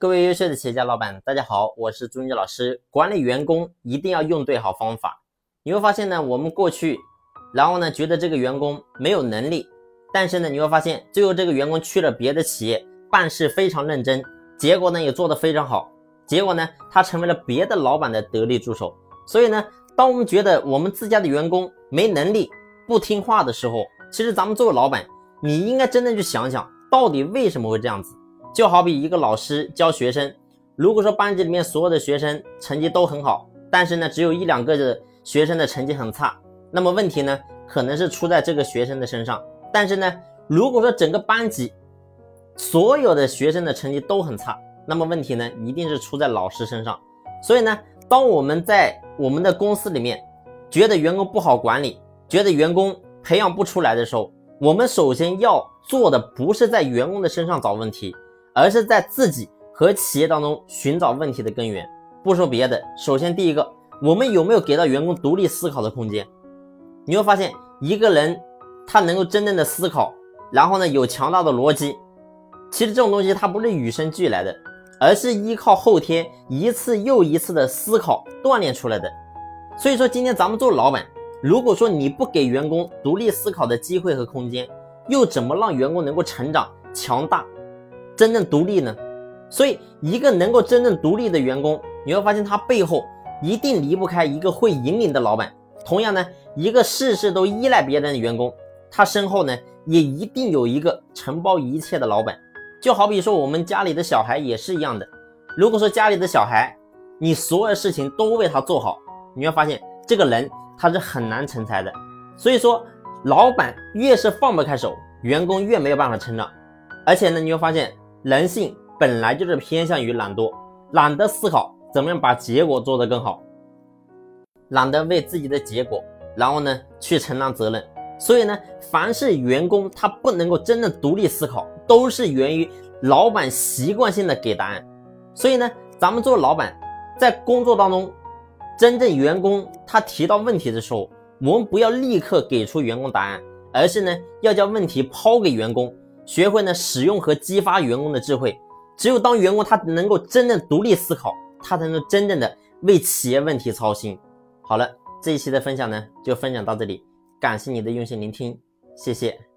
各位优秀的企业家老板，大家好，我是朱云杰老师。管理员工一定要用对好方法。你会发现呢，我们过去，然后呢，觉得这个员工没有能力，但是呢，你会发现最后这个员工去了别的企业，办事非常认真，结果呢也做得非常好，结果呢他成为了别的老板的得力助手。所以呢，当我们觉得我们自家的员工没能力、不听话的时候，其实咱们作为老板，你应该真的去想想，到底为什么会这样子。就好比一个老师教学生，如果说班级里面所有的学生成绩都很好，但是呢，只有一两个的学生的成绩很差，那么问题呢，可能是出在这个学生的身上。但是呢，如果说整个班级所有的学生的成绩都很差，那么问题呢，一定是出在老师身上。所以呢，当我们在我们的公司里面觉得员工不好管理，觉得员工培养不出来的时候，我们首先要做的不是在员工的身上找问题。而是在自己和企业当中寻找问题的根源。不说别的，首先第一个，我们有没有给到员工独立思考的空间？你会发现，一个人他能够真正的思考，然后呢有强大的逻辑，其实这种东西它不是与生俱来的，而是依靠后天一次又一次的思考锻炼出来的。所以说，今天咱们做老板，如果说你不给员工独立思考的机会和空间，又怎么让员工能够成长强大？真正独立呢，所以一个能够真正独立的员工，你会发现他背后一定离不开一个会引领的老板。同样呢，一个事事都依赖别人的员工，他身后呢也一定有一个承包一切的老板。就好比说我们家里的小孩也是一样的。如果说家里的小孩，你所有事情都为他做好，你会发现这个人他是很难成才的。所以说，老板越是放不开手，员工越没有办法成长。而且呢，你会发现。人性本来就是偏向于懒惰，懒得思考怎么样把结果做得更好，懒得为自己的结果，然后呢去承担责任。所以呢，凡是员工他不能够真正独立思考，都是源于老板习惯性的给答案。所以呢，咱们做老板，在工作当中，真正员工他提到问题的时候，我们不要立刻给出员工答案，而是呢要将问题抛给员工。学会呢使用和激发员工的智慧，只有当员工他能够真正独立思考，他才能真正的为企业问题操心。好了，这一期的分享呢就分享到这里，感谢你的用心聆听，谢谢。